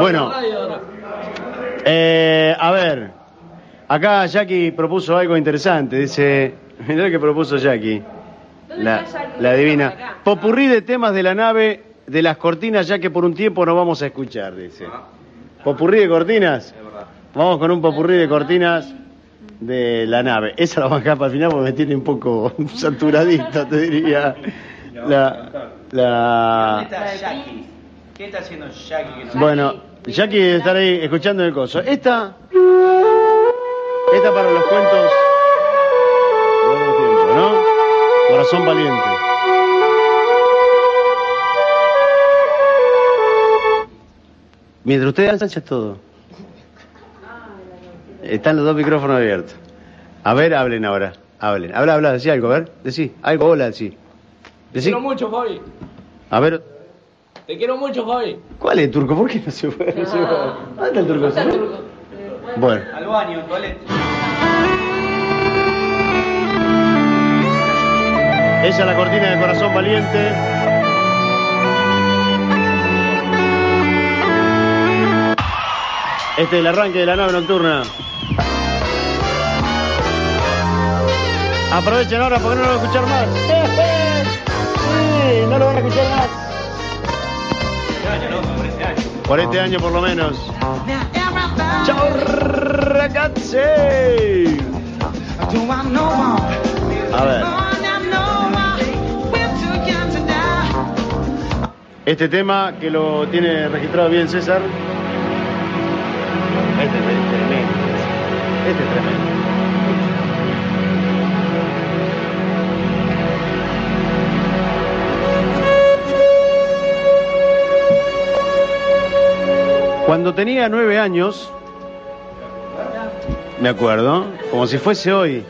Bueno. Eh, a ver, acá Jackie propuso algo interesante. Dice, mirá lo que propuso Jackie. La, la divina. Popurrí de temas de la nave de las cortinas, ya que por un tiempo no vamos a escuchar, dice. Popurrí de cortinas. Vamos con un popurrí de cortinas de la nave. Esa la vamos a dejar para el final porque me tiene un poco saturadito, te diría. La, la... ¿Qué está haciendo Jackie? que no- Bueno, Jackie debe estar ahí escuchando el coso. Esta. Esta para los cuentos. de otro tiempo, ¿no? Corazón valiente. Mientras ustedes hacen todo. Están los dos micrófonos abiertos. A ver, hablen ahora. Hablen. Habla, habla, decí algo, a ver. Decí. Algo, hola, decí. Decí. quiero mucho, Fabi. A ver. Te quiero mucho, Fabi. ¿Cuál es el turco? ¿Por qué no se fue? No se fue. ¿Dónde está el turco? ¿Se fue? Bueno. Al baño, toilet. Esa es la cortina de Corazón Valiente. Este es el arranque de la nave nocturna. Aprovechen ahora porque no lo van a escuchar más. Sí, no lo van a escuchar más. Por este año por lo menos. ¡Chao, ragazzi! A ver. Este tema que lo tiene registrado bien César. Este es tremendo. Este es tremendo. Cuando tenía nueve años, me acuerdo, como si fuese hoy,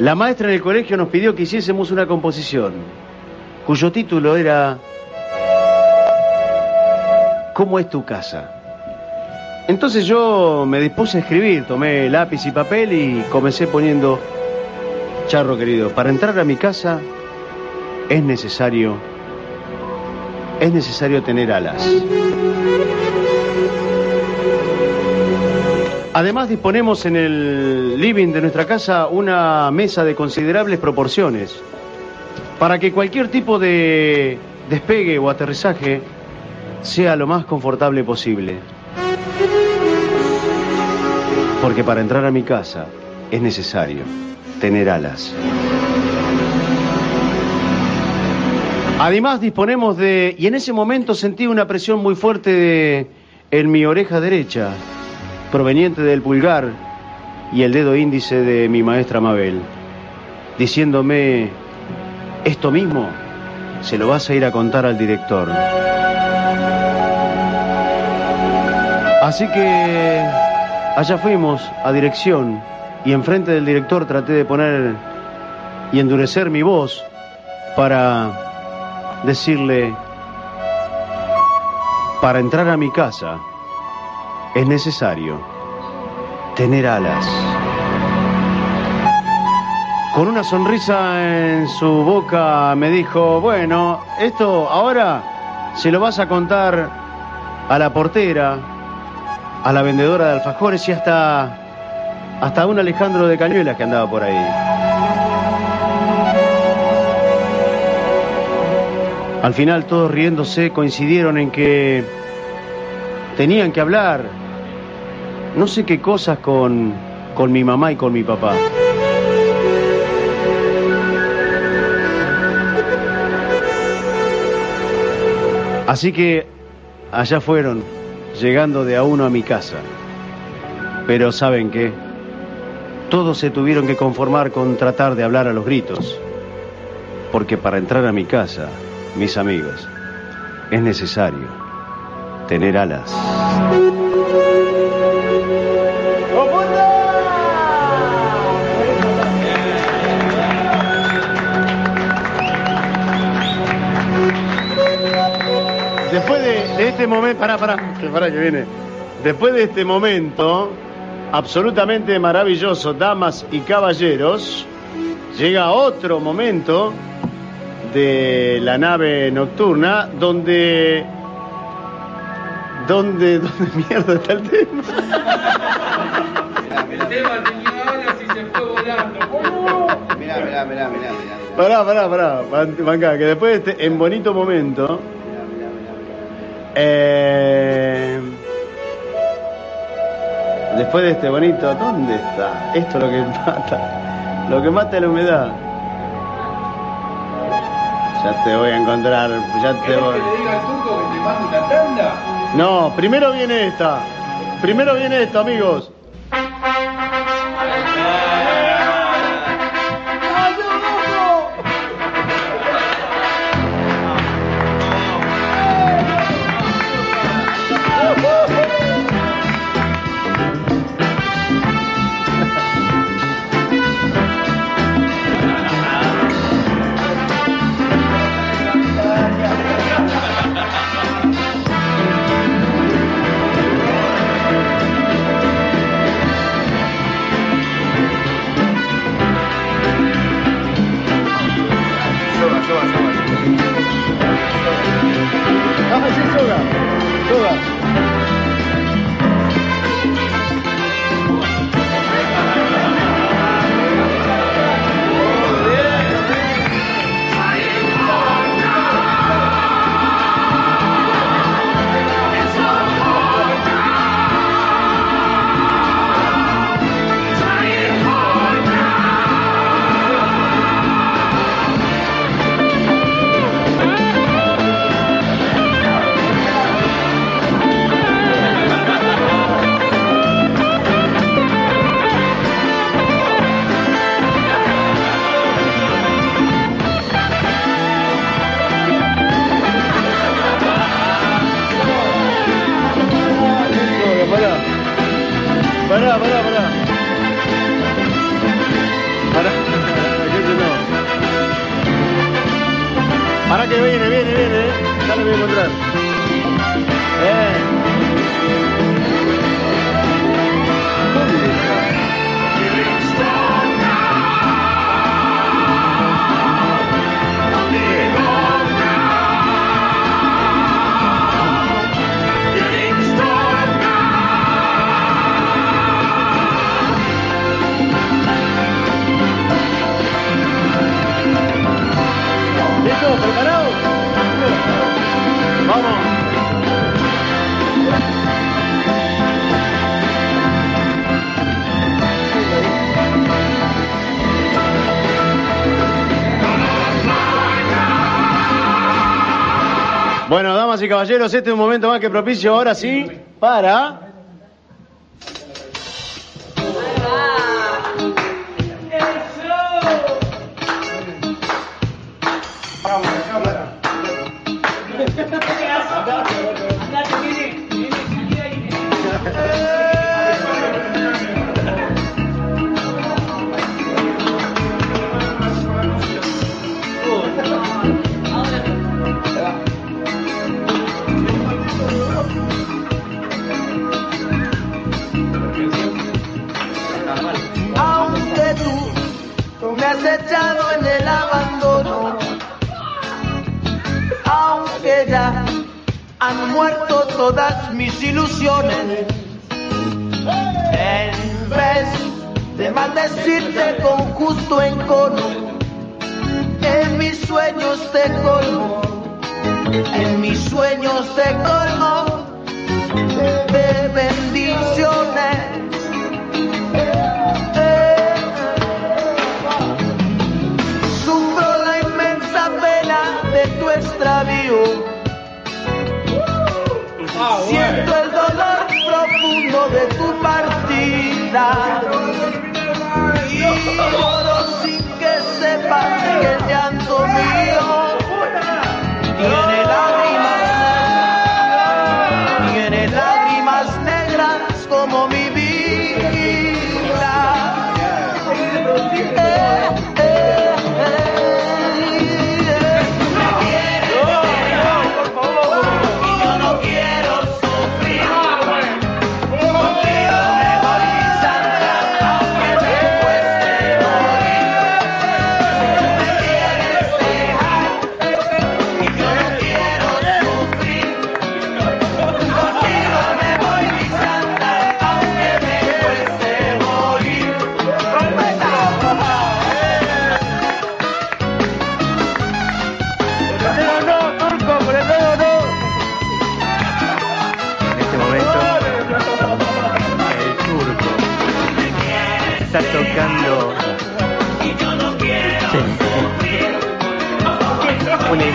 la maestra en el colegio nos pidió que hiciésemos una composición, cuyo título era ¿Cómo es tu casa? Entonces yo me dispuse a escribir, tomé lápiz y papel y comencé poniendo, Charro querido, para entrar a mi casa es necesario, es necesario tener alas. Además disponemos en el living de nuestra casa una mesa de considerables proporciones para que cualquier tipo de despegue o aterrizaje sea lo más confortable posible. Porque para entrar a mi casa es necesario tener alas. Además disponemos de... Y en ese momento sentí una presión muy fuerte de- en mi oreja derecha, proveniente del pulgar y el dedo índice de mi maestra Mabel, diciéndome, esto mismo se lo vas a ir a contar al director. Así que allá fuimos a dirección y enfrente del director traté de poner y endurecer mi voz para decirle, para entrar a mi casa es necesario tener alas. Con una sonrisa en su boca me dijo, bueno, esto ahora se lo vas a contar a la portera, a la vendedora de alfajores y hasta, hasta un Alejandro de Cañuelas que andaba por ahí. Al final todos riéndose coincidieron en que tenían que hablar no sé qué cosas con, con mi mamá y con mi papá. Así que allá fueron, llegando de a uno a mi casa. Pero ¿saben qué? Todos se tuvieron que conformar con tratar de hablar a los gritos. Porque para entrar a mi casa, mis amigos, es necesario tener alas. Después de, este momento, pará, pará que viene. Después de este momento absolutamente maravilloso, damas y caballeros, llega otro momento de la nave nocturna, donde... ¿Dónde, dónde mierda está el tema? El tema tenía ahora si se fue volando. Mirá, mirá, mirá, mirá, mirá. Pará, pará, pará, que después de este, en bonito momento... eh, después de este bonito, ¿dónde está? Esto es lo que mata. Lo que mata es la humedad. Ya te voy a encontrar, ya te ¿Querés voy. que le diga al turco que te mande una tanda? No, primero viene esta. Primero viene esto, amigos. Ah, sí, soga. Pará, pará, pará. Pará. No. Pará que viene, viene, viene. eh. Ya lo voy a encontrar. Y caballeros, este es un momento más que propicio ahora sí para Aunque en el abandono, aunque ya han muerto todas mis ilusiones, en vez de maldecirte con justo encono, en mis sueños te colmo, en mis sueños te colmo de bendiciones. Siento el dolor profundo de tu partida. Y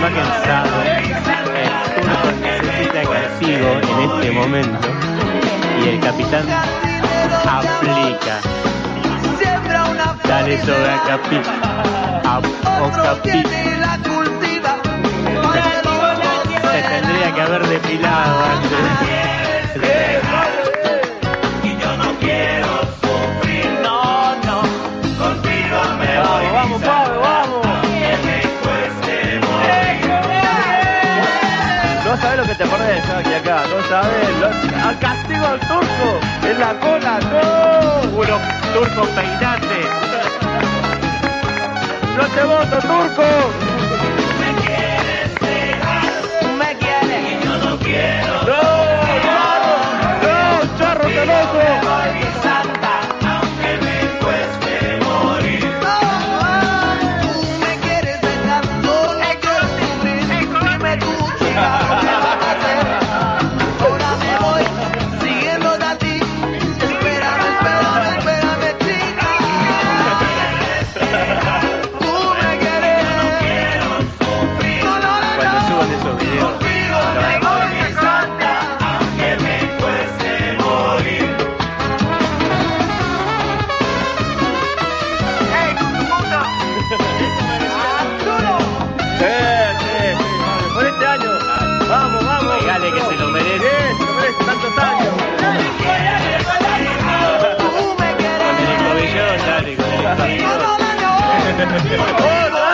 cansado, el necesita castigo en este momento y el capitán aplica. Dale sobre a capi, o capi. Se tendría que haber depilado antes. Que te perdés, Jackie, acá. No sabes. Lo- al castigo al turco. En la cola, no. Puro turco peinate. No te voto, turco. Me quieres. No, charro. No.